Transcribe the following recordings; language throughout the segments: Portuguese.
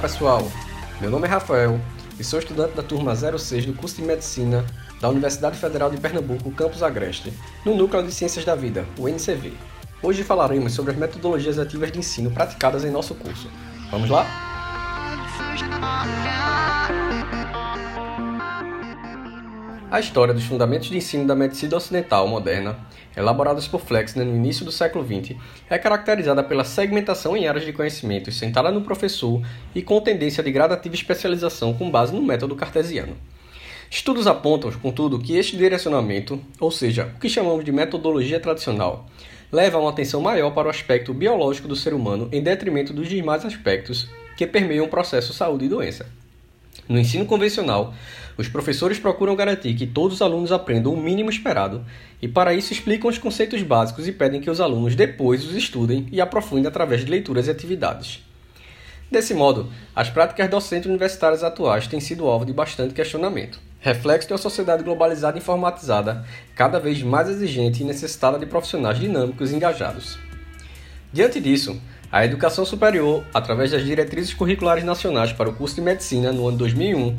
pessoal, meu nome é Rafael e sou estudante da turma 06 do curso de Medicina da Universidade Federal de Pernambuco, Campus Agreste, no Núcleo de Ciências da Vida, o NCV. Hoje falaremos sobre as metodologias ativas de ensino praticadas em nosso curso. Vamos lá? A história dos fundamentos de ensino da medicina ocidental moderna, elaboradas por Flexner no início do século XX, é caracterizada pela segmentação em áreas de conhecimentos centrada no professor e com tendência de gradativa especialização com base no método cartesiano. Estudos apontam, contudo, que este direcionamento, ou seja, o que chamamos de metodologia tradicional, leva a uma atenção maior para o aspecto biológico do ser humano em detrimento dos demais aspectos que permeiam o processo saúde e doença. No ensino convencional, os professores procuram garantir que todos os alunos aprendam o mínimo esperado, e para isso explicam os conceitos básicos e pedem que os alunos depois os estudem e aprofundem através de leituras e atividades. Desse modo, as práticas docentes universitárias atuais têm sido alvo de bastante questionamento, reflexo de uma sociedade globalizada e informatizada, cada vez mais exigente e necessitada de profissionais dinâmicos e engajados. Diante disso, a educação superior, através das diretrizes curriculares nacionais para o curso de medicina no ano 2001,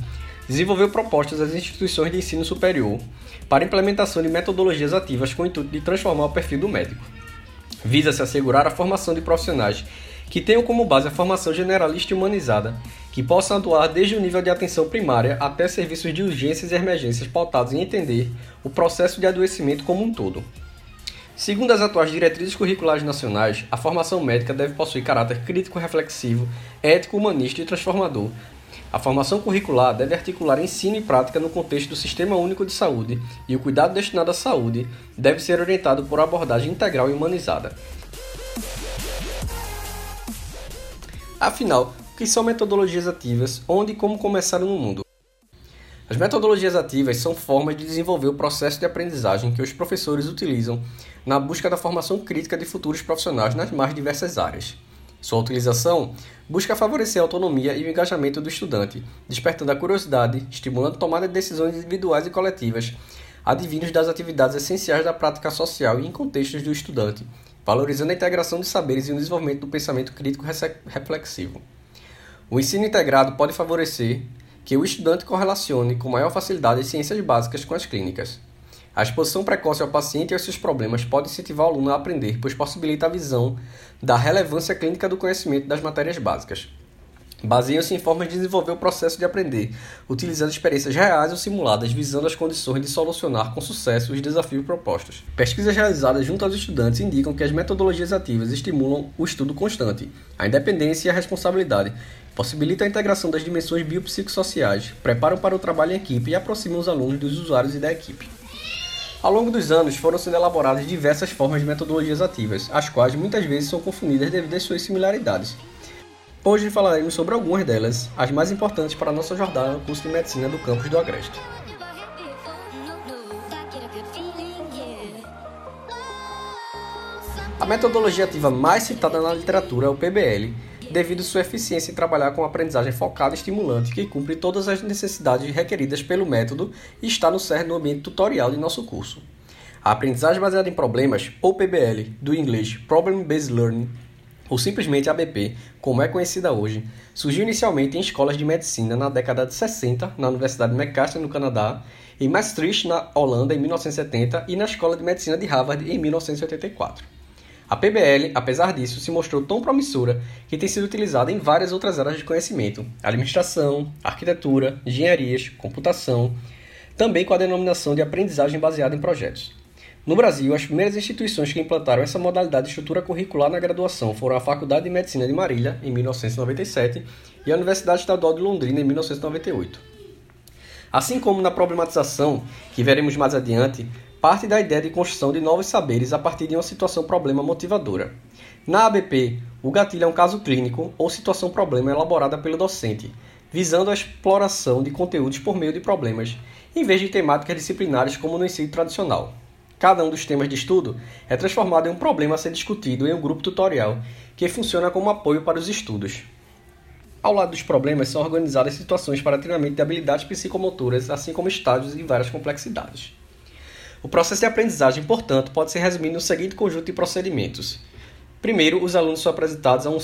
desenvolveu propostas às instituições de ensino superior para implementação de metodologias ativas com o intuito de transformar o perfil do médico. Visa-se assegurar a formação de profissionais que tenham como base a formação generalista e humanizada, que possam atuar desde o nível de atenção primária até serviços de urgências e emergências pautados em entender o processo de adoecimento como um todo. Segundo as atuais diretrizes curriculares nacionais, a formação médica deve possuir caráter crítico-reflexivo, ético, humanista e transformador. A formação curricular deve articular ensino e prática no contexto do Sistema Único de Saúde e o cuidado destinado à saúde deve ser orientado por abordagem integral e humanizada. Afinal, o que são metodologias ativas, onde e como começaram no mundo? As metodologias ativas são formas de desenvolver o processo de aprendizagem que os professores utilizam na busca da formação crítica de futuros profissionais nas mais diversas áreas. Sua utilização busca favorecer a autonomia e o engajamento do estudante, despertando a curiosidade, estimulando a tomada de decisões individuais e coletivas, advindos das atividades essenciais da prática social e em contextos do estudante, valorizando a integração de saberes e o desenvolvimento do pensamento crítico reflexivo. O ensino integrado pode favorecer que o estudante correlacione com maior facilidade as ciências básicas com as clínicas. A exposição precoce ao paciente e aos seus problemas pode incentivar o aluno a aprender, pois possibilita a visão da relevância clínica do conhecimento das matérias básicas. Baseiam-se em formas de desenvolver o processo de aprender, utilizando experiências reais ou simuladas, visando as condições de solucionar com sucesso os desafios propostos. Pesquisas realizadas junto aos estudantes indicam que as metodologias ativas estimulam o estudo constante, a independência e a responsabilidade, possibilitam a integração das dimensões biopsicossociais, preparam para o trabalho em equipe e aproximam os alunos dos usuários e da equipe. Ao longo dos anos, foram sendo elaboradas diversas formas de metodologias ativas, as quais muitas vezes são confundidas devido às suas similaridades. Hoje falaremos sobre algumas delas, as mais importantes para a nossa jornada no curso de Medicina do campus do Agreste. A metodologia ativa mais citada na literatura é o PBL, devido sua eficiência em trabalhar com aprendizagem focada e estimulante que cumpre todas as necessidades requeridas pelo método e está no cerne do ambiente tutorial de nosso curso. A aprendizagem baseada em problemas, ou PBL, do inglês Problem Based Learning, ou simplesmente ABP, como é conhecida hoje, surgiu inicialmente em escolas de medicina na década de 60 na Universidade McMaster, no Canadá, em Maastricht, na Holanda, em 1970 e na Escola de Medicina de Harvard, em 1984. A PBL, apesar disso, se mostrou tão promissora que tem sido utilizada em várias outras áreas de conhecimento: administração, arquitetura, engenharias, computação, também com a denominação de aprendizagem baseada em projetos. No Brasil, as primeiras instituições que implantaram essa modalidade de estrutura curricular na graduação foram a Faculdade de Medicina de Marília, em 1997, e a Universidade Estadual de Londrina, em 1998. Assim como na problematização, que veremos mais adiante, parte da ideia de construção de novos saberes a partir de uma situação problema motivadora. Na ABP, o gatilho é um caso clínico ou situação problema elaborada pelo docente, visando a exploração de conteúdos por meio de problemas, em vez de temáticas disciplinares como no ensino tradicional. Cada um dos temas de estudo é transformado em um problema a ser discutido em um grupo tutorial, que funciona como apoio para os estudos. Ao lado dos problemas são organizadas situações para treinamento de habilidades psicomotoras, assim como estágios e várias complexidades. O processo de aprendizagem, portanto, pode ser resumido no seguinte conjunto de procedimentos. Primeiro, os alunos são apresentados a um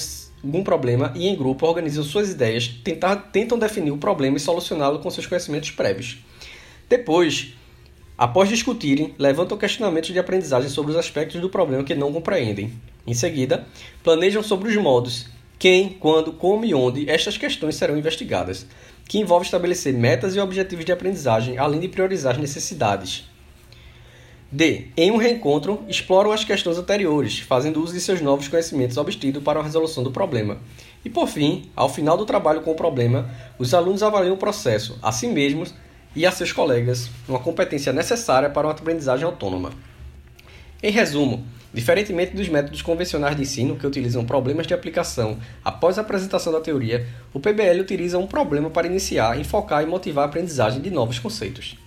algum problema e, em grupo, organizam suas ideias, tentar, tentam definir o problema e solucioná-lo com seus conhecimentos prévios. Depois, após discutirem, levantam questionamentos de aprendizagem sobre os aspectos do problema que não compreendem. Em seguida, planejam sobre os modos, quem, quando, como e onde estas questões serão investigadas, que envolve estabelecer metas e objetivos de aprendizagem, além de priorizar as necessidades. D. Em um reencontro, exploram as questões anteriores, fazendo uso de seus novos conhecimentos obtidos para a resolução do problema. E por fim, ao final do trabalho com o problema, os alunos avaliam o processo a si mesmos e a seus colegas, uma competência necessária para uma aprendizagem autônoma. Em resumo, diferentemente dos métodos convencionais de ensino que utilizam problemas de aplicação após a apresentação da teoria, o PBL utiliza um problema para iniciar, enfocar e motivar a aprendizagem de novos conceitos.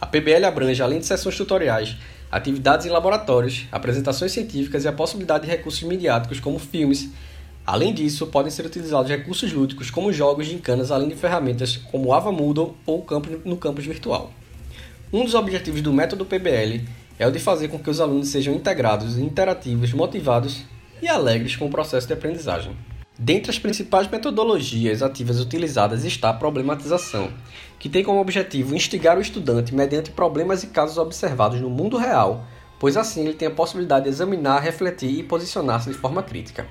A PBL abrange, além de sessões tutoriais, atividades em laboratórios, apresentações científicas e a possibilidade de recursos midiáticos como filmes. Além disso, podem ser utilizados recursos lúdicos como jogos de encanas, além de ferramentas como Ava Moodle ou no campus virtual. Um dos objetivos do método PBL é o de fazer com que os alunos sejam integrados, interativos, motivados e alegres com o processo de aprendizagem. Dentre as principais metodologias ativas utilizadas está a problematização, que tem como objetivo instigar o estudante mediante problemas e casos observados no mundo real, pois assim ele tem a possibilidade de examinar, refletir e posicionar-se de forma crítica.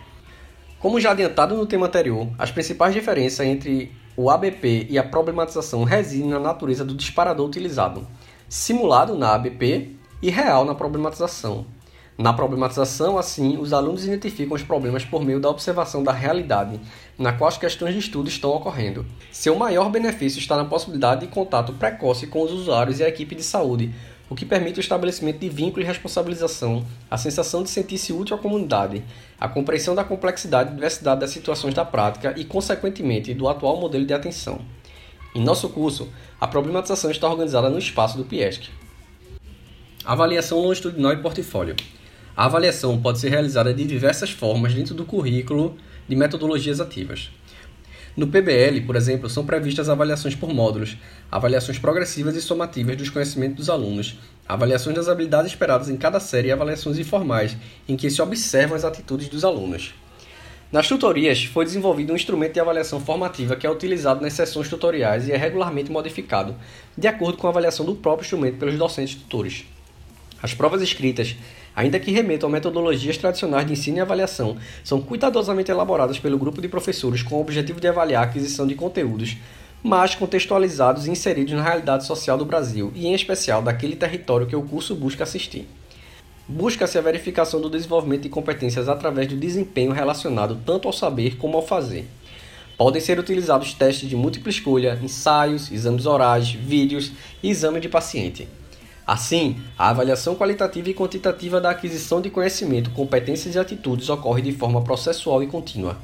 Como já adiantado no tema anterior, as principais diferenças entre o ABP e a problematização residem na natureza do disparador utilizado, simulado na ABP e real na problematização, na problematização, assim, os alunos identificam os problemas por meio da observação da realidade na qual as questões de estudo estão ocorrendo. Seu maior benefício está na possibilidade de contato precoce com os usuários e a equipe de saúde, o que permite o estabelecimento de vínculo e responsabilização, a sensação de sentir-se útil à comunidade, a compreensão da complexidade e diversidade das situações da prática e, consequentemente, do atual modelo de atenção. Em nosso curso, a problematização está organizada no espaço do PIESC. Avaliação longitudinal e portfólio. A avaliação pode ser realizada de diversas formas dentro do currículo de metodologias ativas. No PBL, por exemplo, são previstas avaliações por módulos, avaliações progressivas e somativas dos conhecimentos dos alunos, avaliações das habilidades esperadas em cada série e avaliações informais, em que se observam as atitudes dos alunos. Nas tutorias, foi desenvolvido um instrumento de avaliação formativa que é utilizado nas sessões tutoriais e é regularmente modificado, de acordo com a avaliação do próprio instrumento pelos docentes tutores. As provas escritas ainda que remetam a metodologias tradicionais de ensino e avaliação, são cuidadosamente elaboradas pelo grupo de professores com o objetivo de avaliar a aquisição de conteúdos, mas contextualizados e inseridos na realidade social do Brasil e, em especial, daquele território que o curso busca assistir. Busca-se a verificação do desenvolvimento de competências através do desempenho relacionado tanto ao saber como ao fazer. Podem ser utilizados testes de múltipla escolha, ensaios, exames orais, vídeos e exame de paciente. Assim, a avaliação qualitativa e quantitativa da aquisição de conhecimento, competências e atitudes ocorre de forma processual e contínua.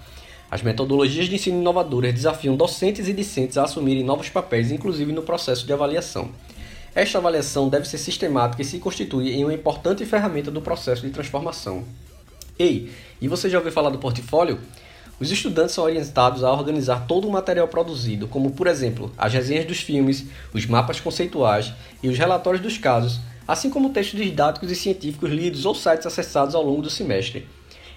As metodologias de ensino inovadoras desafiam docentes e discentes a assumirem novos papéis, inclusive no processo de avaliação. Esta avaliação deve ser sistemática e se constitui em uma importante ferramenta do processo de transformação. Ei, e você já ouviu falar do portfólio? Os estudantes são orientados a organizar todo o material produzido, como por exemplo as resenhas dos filmes, os mapas conceituais e os relatórios dos casos, assim como textos didáticos e científicos lidos ou sites acessados ao longo do semestre.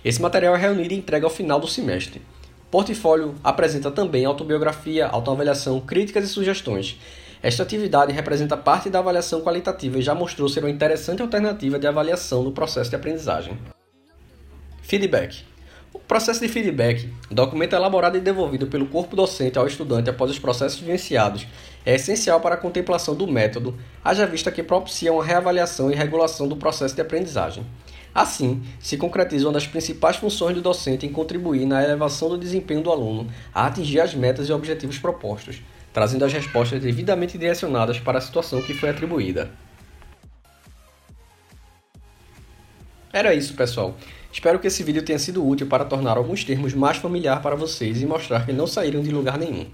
Esse material é reunido e entregue ao final do semestre. O portfólio apresenta também autobiografia, autoavaliação, críticas e sugestões. Esta atividade representa parte da avaliação qualitativa e já mostrou ser uma interessante alternativa de avaliação no processo de aprendizagem. Feedback o processo de feedback, documento elaborado e devolvido pelo corpo docente ao estudante após os processos vivenciados, é essencial para a contemplação do método, haja vista que propicia uma reavaliação e regulação do processo de aprendizagem. Assim, se concretiza uma das principais funções do docente em contribuir na elevação do desempenho do aluno a atingir as metas e objetivos propostos, trazendo as respostas devidamente direcionadas para a situação que foi atribuída. Era isso, pessoal. Espero que esse vídeo tenha sido útil para tornar alguns termos mais familiar para vocês e mostrar que não saíram de lugar nenhum.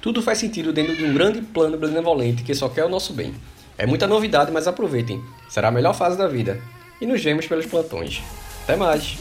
Tudo faz sentido dentro de um grande plano benevolente que só quer o nosso bem. É muita novidade, mas aproveitem. Será a melhor fase da vida. E nos vemos pelos plantões. Até mais!